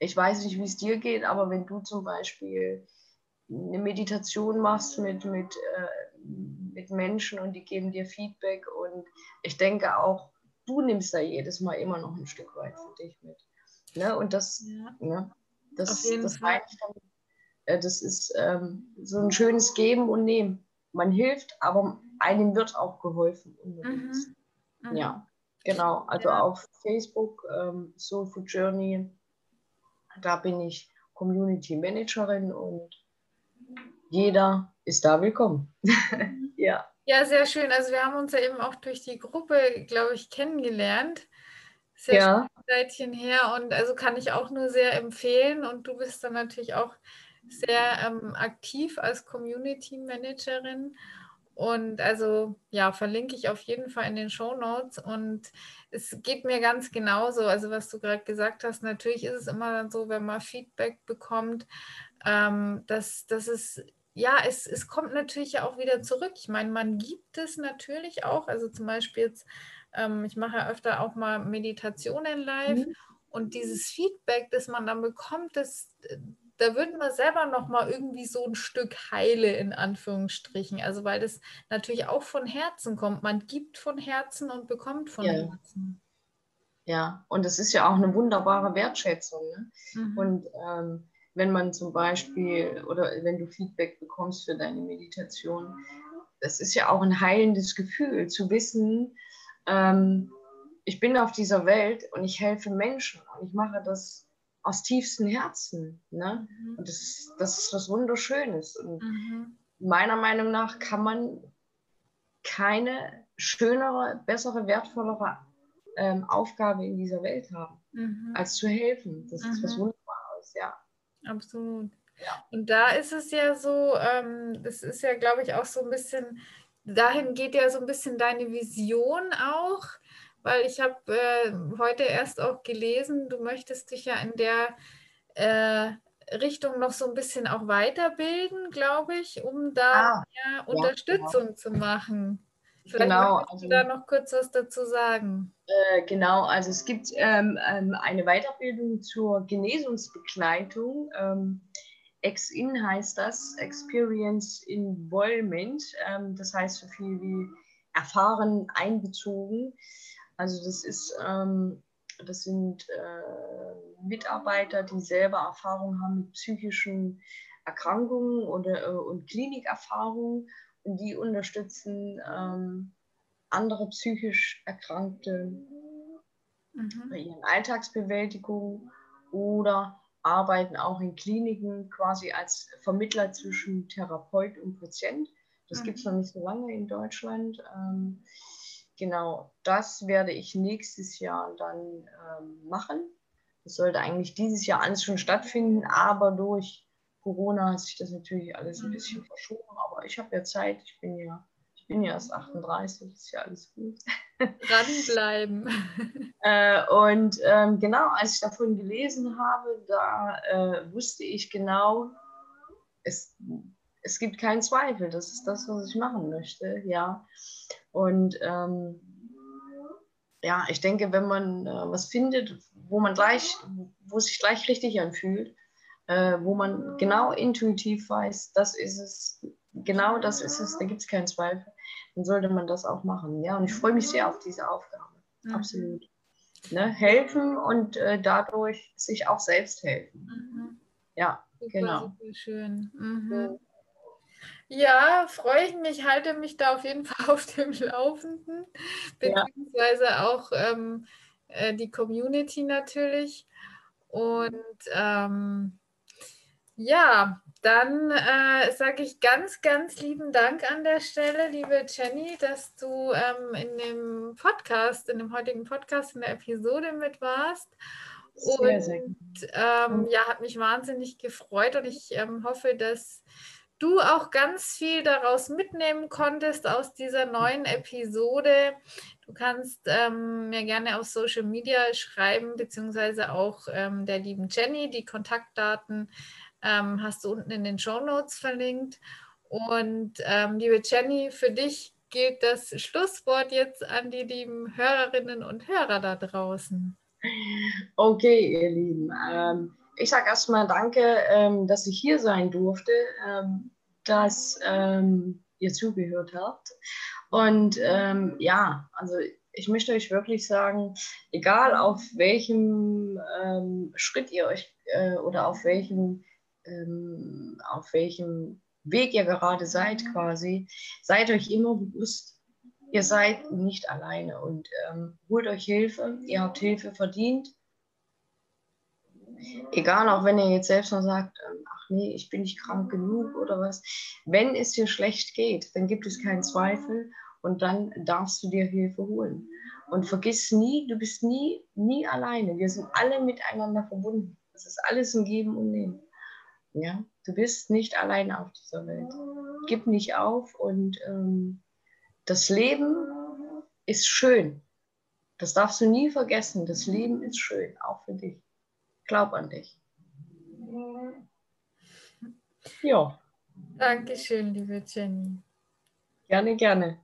ich weiß nicht, wie es dir geht, aber wenn du zum Beispiel eine Meditation machst mit, mit, äh, mit Menschen und die geben dir Feedback. Und ich denke auch, du nimmst da jedes Mal immer noch ein Stück weit für dich mit. Ne? Und das, ja. ne? das, das, dann, äh, das ist ähm, so ein schönes Geben und Nehmen. Man hilft, aber einem wird auch geholfen. Mhm. Mhm. Ja, genau. Also ja. auf Facebook, ähm, Soul Food Journey, da bin ich Community Managerin und jeder ist da willkommen. ja. Ja, sehr schön. Also wir haben uns ja eben auch durch die Gruppe, glaube ich, kennengelernt. Sehr ja. Zeitchen her und also kann ich auch nur sehr empfehlen. Und du bist dann natürlich auch sehr ähm, aktiv als Community Managerin. Und also ja, verlinke ich auf jeden Fall in den Show Notes. Und es geht mir ganz genauso. Also, was du gerade gesagt hast, natürlich ist es immer dann so, wenn man Feedback bekommt, ähm, dass, dass es ja, es, es kommt natürlich ja auch wieder zurück. Ich meine, man gibt es natürlich auch. Also zum Beispiel jetzt, ähm, ich mache ja öfter auch mal Meditationen live mhm. und dieses Feedback, das man dann bekommt, das, da wird man selber noch mal irgendwie so ein Stück heile in Anführungsstrichen. Also weil das natürlich auch von Herzen kommt. Man gibt von Herzen und bekommt von ja. Herzen. Ja, und es ist ja auch eine wunderbare Wertschätzung. Ne? Mhm. Und ähm, wenn man zum Beispiel oder wenn du Feedback bekommst für deine Meditation, das ist ja auch ein heilendes Gefühl, zu wissen, ähm, ich bin auf dieser Welt und ich helfe Menschen und ich mache das aus tiefstem Herzen. Ne? Mhm. Und das ist, das ist was Wunderschönes. Und mhm. meiner Meinung nach kann man keine schönere, bessere, wertvollere ähm, Aufgabe in dieser Welt haben, mhm. als zu helfen. Das ist was mhm. Wunderbares, ja. Absolut. Ja. Und da ist es ja so, ähm, das ist ja, glaube ich, auch so ein bisschen, dahin geht ja so ein bisschen deine Vision auch, weil ich habe äh, heute erst auch gelesen, du möchtest dich ja in der äh, Richtung noch so ein bisschen auch weiterbilden, glaube ich, um da ah, ja, Unterstützung genau. zu machen. Vielleicht genau, kannst du also, da noch kurz was dazu sagen. Äh, genau, also es gibt ähm, ähm, eine Weiterbildung zur Genesungsbegleitung. Ähm, Ex-In heißt das, Experience Involvement. Ähm, das heißt so viel wie erfahren, einbezogen. Also das ist, ähm, das sind äh, Mitarbeiter, die selber Erfahrung haben mit psychischen Erkrankungen oder, äh, und Klinikerfahrungen die unterstützen ähm, andere psychisch Erkrankte mhm. bei ihren Alltagsbewältigung oder arbeiten auch in Kliniken quasi als Vermittler zwischen Therapeut und Patient. Das mhm. gibt es noch nicht so lange in Deutschland. Ähm, genau, das werde ich nächstes Jahr dann ähm, machen. Das sollte eigentlich dieses Jahr alles schon stattfinden, aber durch Corona hat sich das natürlich alles ein bisschen mhm. verschoben, aber ich habe ja Zeit, ich bin ja, ich bin ja erst 38, ist ja alles gut. Dranbleiben. Äh, und ähm, genau, als ich davon gelesen habe, da äh, wusste ich genau, es, es gibt keinen Zweifel, das ist das, was ich machen möchte, ja. Und ähm, ja, ich denke, wenn man äh, was findet, wo man gleich, wo sich gleich richtig anfühlt, äh, wo man genau intuitiv weiß, das ist es, genau das ist es, da gibt es keinen Zweifel, dann sollte man das auch machen. Ja, und ich freue mich sehr auf diese Aufgabe. Mhm. Absolut. Ne? Helfen und äh, dadurch sich auch selbst helfen. Mhm. Ja, super, genau. Super schön. Mhm. Ja, freue ich mich, halte mich da auf jeden Fall auf dem Laufenden, beziehungsweise ja. auch ähm, äh, die Community natürlich. Und ähm, ja, dann äh, sage ich ganz, ganz lieben Dank an der Stelle, liebe Jenny, dass du ähm, in dem Podcast, in dem heutigen Podcast, in der Episode mit warst. Sehr, sehr und ähm, ja, hat mich wahnsinnig gefreut und ich ähm, hoffe, dass du auch ganz viel daraus mitnehmen konntest aus dieser neuen Episode. Du kannst ähm, mir gerne auf Social Media schreiben, beziehungsweise auch ähm, der lieben Jenny die Kontaktdaten ähm, hast du unten in den Show Notes verlinkt. Und ähm, liebe Jenny, für dich gilt das Schlusswort jetzt an die lieben Hörerinnen und Hörer da draußen. Okay, ihr Lieben. Ähm, ich sage erstmal danke, ähm, dass ich hier sein durfte, dass ähm, ihr zugehört habt. Und ähm, ja, also ich möchte euch wirklich sagen, egal auf welchem ähm, Schritt ihr euch äh, oder auf welchem ähm, auf welchem Weg ihr gerade seid quasi, seid euch immer bewusst, ihr seid nicht alleine und ähm, holt euch Hilfe, ihr habt Hilfe verdient. Egal, auch wenn ihr jetzt selbst noch sagt, ähm, ach nee, ich bin nicht krank genug oder was. Wenn es dir schlecht geht, dann gibt es keinen Zweifel und dann darfst du dir Hilfe holen. Und vergiss nie, du bist nie, nie alleine. Wir sind alle miteinander verbunden. Das ist alles ein Geben und Nehmen. Ja, du bist nicht allein auf dieser Welt. Gib nicht auf und ähm, das Leben ist schön. Das darfst du nie vergessen. Das Leben ist schön, auch für dich. Glaub an dich. Ja. Dankeschön, liebe Jenny. Gerne, gerne.